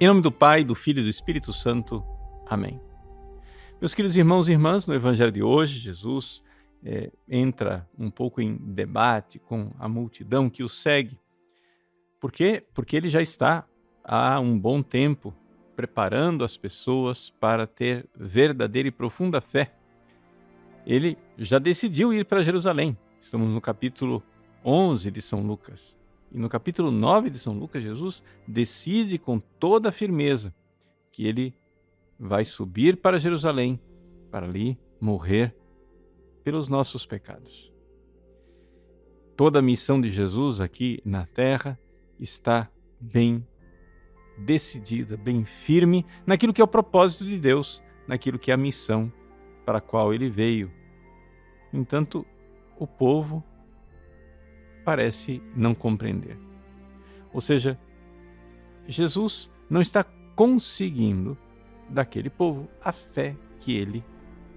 Em nome do Pai, do Filho e do Espírito Santo. Amém. Meus queridos irmãos e irmãs, no Evangelho de hoje, Jesus é, entra um pouco em debate com a multidão que o segue. Por quê? Porque ele já está há um bom tempo preparando as pessoas para ter verdadeira e profunda fé. Ele já decidiu ir para Jerusalém. Estamos no capítulo 11 de São Lucas. E no capítulo 9 de São Lucas, Jesus decide com toda firmeza que ele vai subir para Jerusalém para ali morrer pelos nossos pecados. Toda a missão de Jesus aqui na terra está bem decidida, bem firme naquilo que é o propósito de Deus, naquilo que é a missão para a qual ele veio. No entanto, o povo parece não compreender. Ou seja, Jesus não está conseguindo daquele povo a fé que ele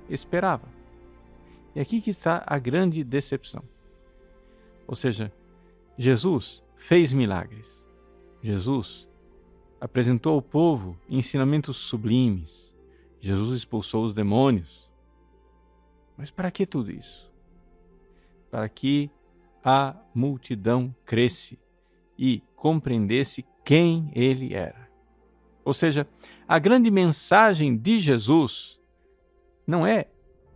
esperava. E aqui que está a grande decepção. Ou seja, Jesus fez milagres. Jesus apresentou ao povo ensinamentos sublimes. Jesus expulsou os demônios. Mas para que tudo isso? Para que a multidão cresce e compreendesse quem ele era. Ou seja, a grande mensagem de Jesus não é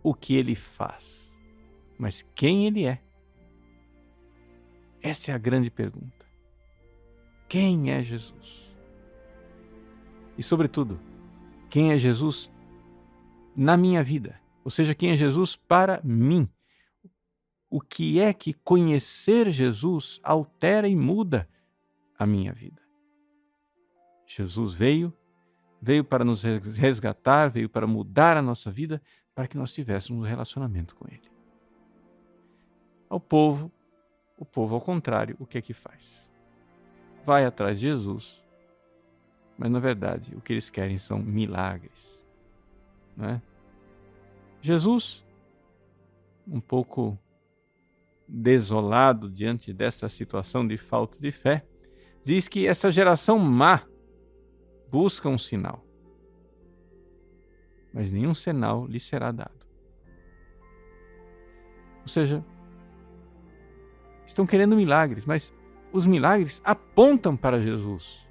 o que ele faz, mas quem ele é. Essa é a grande pergunta. Quem é Jesus? E, sobretudo, quem é Jesus na minha vida? Ou seja, quem é Jesus para mim? O que é que conhecer Jesus altera e muda a minha vida. Jesus veio, veio para nos resgatar, veio para mudar a nossa vida, para que nós tivéssemos um relacionamento com Ele. Ao povo, o povo, ao contrário, o que é que faz? Vai atrás de Jesus, mas na verdade o que eles querem são milagres. É? Jesus, um pouco desolado diante dessa situação de falta de fé, diz que essa geração má busca um sinal, mas nenhum sinal lhe será dado. Ou seja, estão querendo milagres, mas os milagres apontam para Jesus.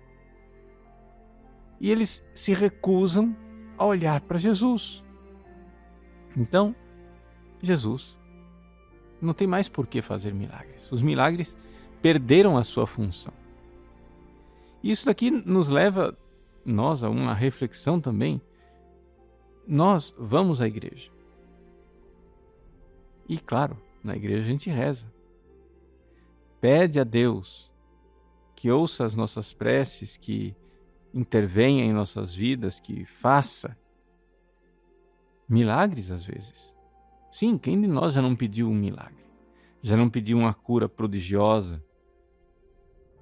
E eles se recusam a olhar para Jesus. Então, Jesus não tem mais por que fazer milagres. Os milagres perderam a sua função. Isso daqui nos leva nós a uma reflexão também. Nós vamos à igreja. E claro, na igreja a gente reza. Pede a Deus que ouça as nossas preces, que intervenha em nossas vidas, que faça milagres às vezes. Sim, quem de nós já não pediu um milagre? Já não pediu uma cura prodigiosa?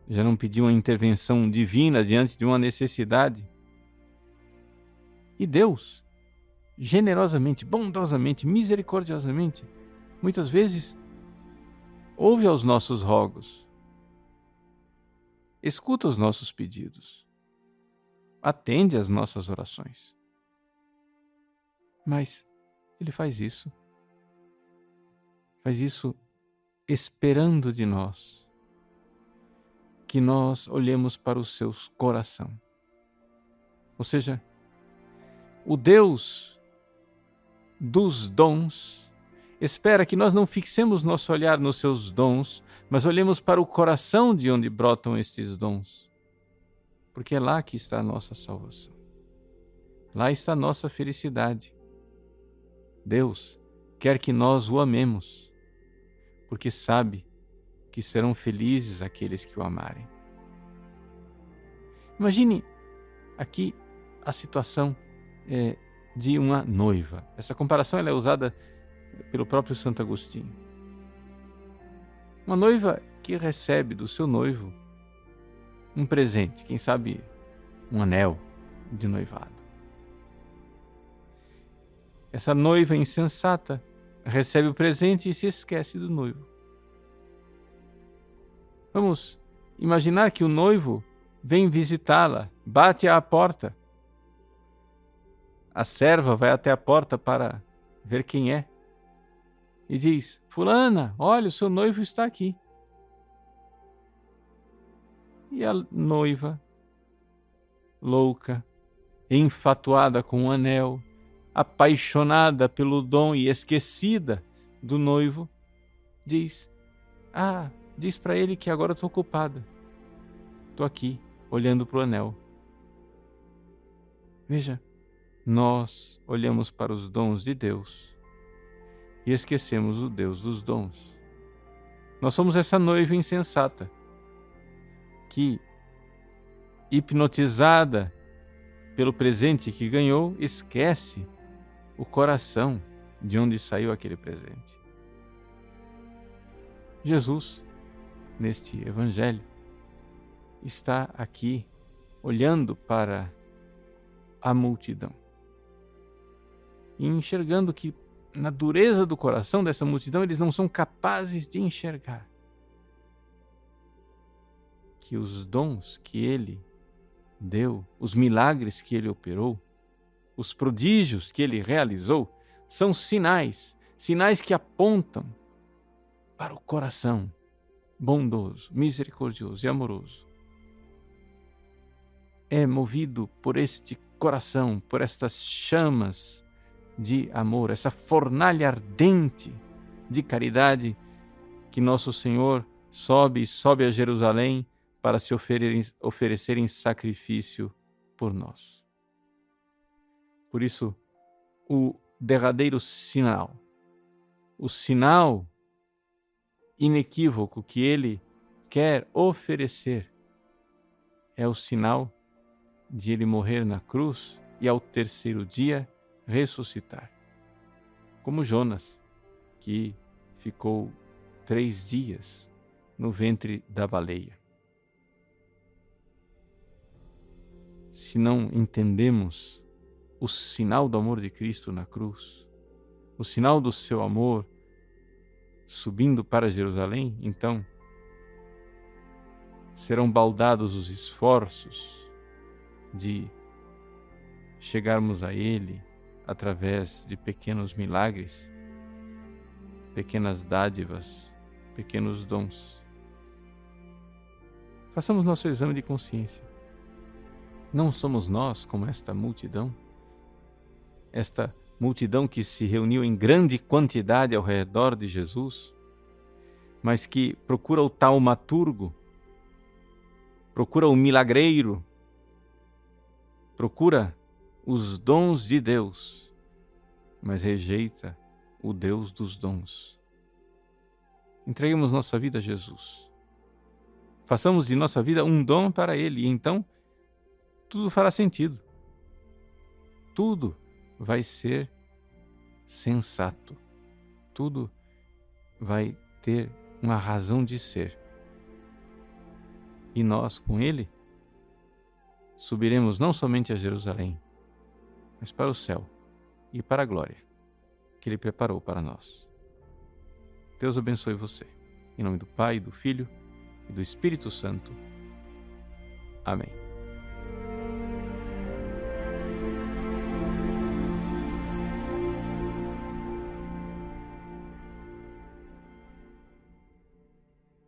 Já não pediu uma intervenção divina diante de uma necessidade? E Deus, generosamente, bondosamente, misericordiosamente, muitas vezes ouve aos nossos rogos, escuta os nossos pedidos, atende às nossas orações. Mas Ele faz isso faz isso esperando de nós que nós olhemos para o seu coração. Ou seja, o Deus dos dons espera que nós não fixemos nosso olhar nos seus dons, mas olhemos para o coração de onde brotam esses dons. Porque é lá que está a nossa salvação. Lá está a nossa felicidade. Deus quer que nós o amemos porque sabe que serão felizes aqueles que o amarem. Imagine aqui a situação é, de uma noiva. Essa comparação é usada pelo próprio Santo Agostinho. Uma noiva que recebe do seu noivo um presente, quem sabe um anel de noivado. Essa noiva insensata recebe o presente e se esquece do noivo. Vamos imaginar que o noivo vem visitá-la bate à porta. A serva vai até a porta para ver quem é e diz: Fulana, olha, o seu noivo está aqui. E a noiva, louca, enfatuada com o um anel, apaixonada pelo dom e esquecida do noivo, diz: Ah, diz para ele que agora estou ocupada. Estou aqui, olhando para o anel. Veja, nós olhamos para os dons de Deus e esquecemos o Deus dos dons. Nós somos essa noiva insensata que, hipnotizada pelo presente que ganhou, esquece o coração de onde saiu aquele presente. Jesus, neste Evangelho, está aqui olhando para a multidão e enxergando que na dureza do coração dessa multidão eles não são capazes de enxergar que os dons que ele deu, os milagres que ele operou, os prodígios que ele realizou, são sinais, sinais que apontam para o coração bondoso, misericordioso e amoroso. É movido por este coração, por estas chamas de amor, essa fornalha ardente de caridade que nosso Senhor sobe e sobe a Jerusalém para se oferecer em sacrifício por nós. Por isso, o derradeiro sinal, o sinal inequívoco que ele quer oferecer é o sinal de ele morrer na cruz e ao terceiro dia ressuscitar. Como Jonas, que ficou três dias no ventre da baleia. Se não entendemos o sinal do amor de Cristo na cruz, o sinal do seu amor subindo para Jerusalém, então serão baldados os esforços de chegarmos a Ele através de pequenos milagres, pequenas dádivas, pequenos dons. Façamos nosso exame de consciência. Não somos nós como esta multidão? Esta multidão que se reuniu em grande quantidade ao redor de Jesus, mas que procura o taumaturgo, procura o milagreiro, procura os dons de Deus, mas rejeita o Deus dos dons. Entreguemos nossa vida a Jesus. Façamos de nossa vida um dom para Ele, e então tudo fará sentido. Tudo vai ser sensato. Tudo vai ter uma razão de ser. E nós, com Ele, subiremos não somente a Jerusalém, mas para o céu e para a glória que Ele preparou para nós. Deus abençoe você. Em nome do Pai, do Filho e do Espírito Santo. Amém.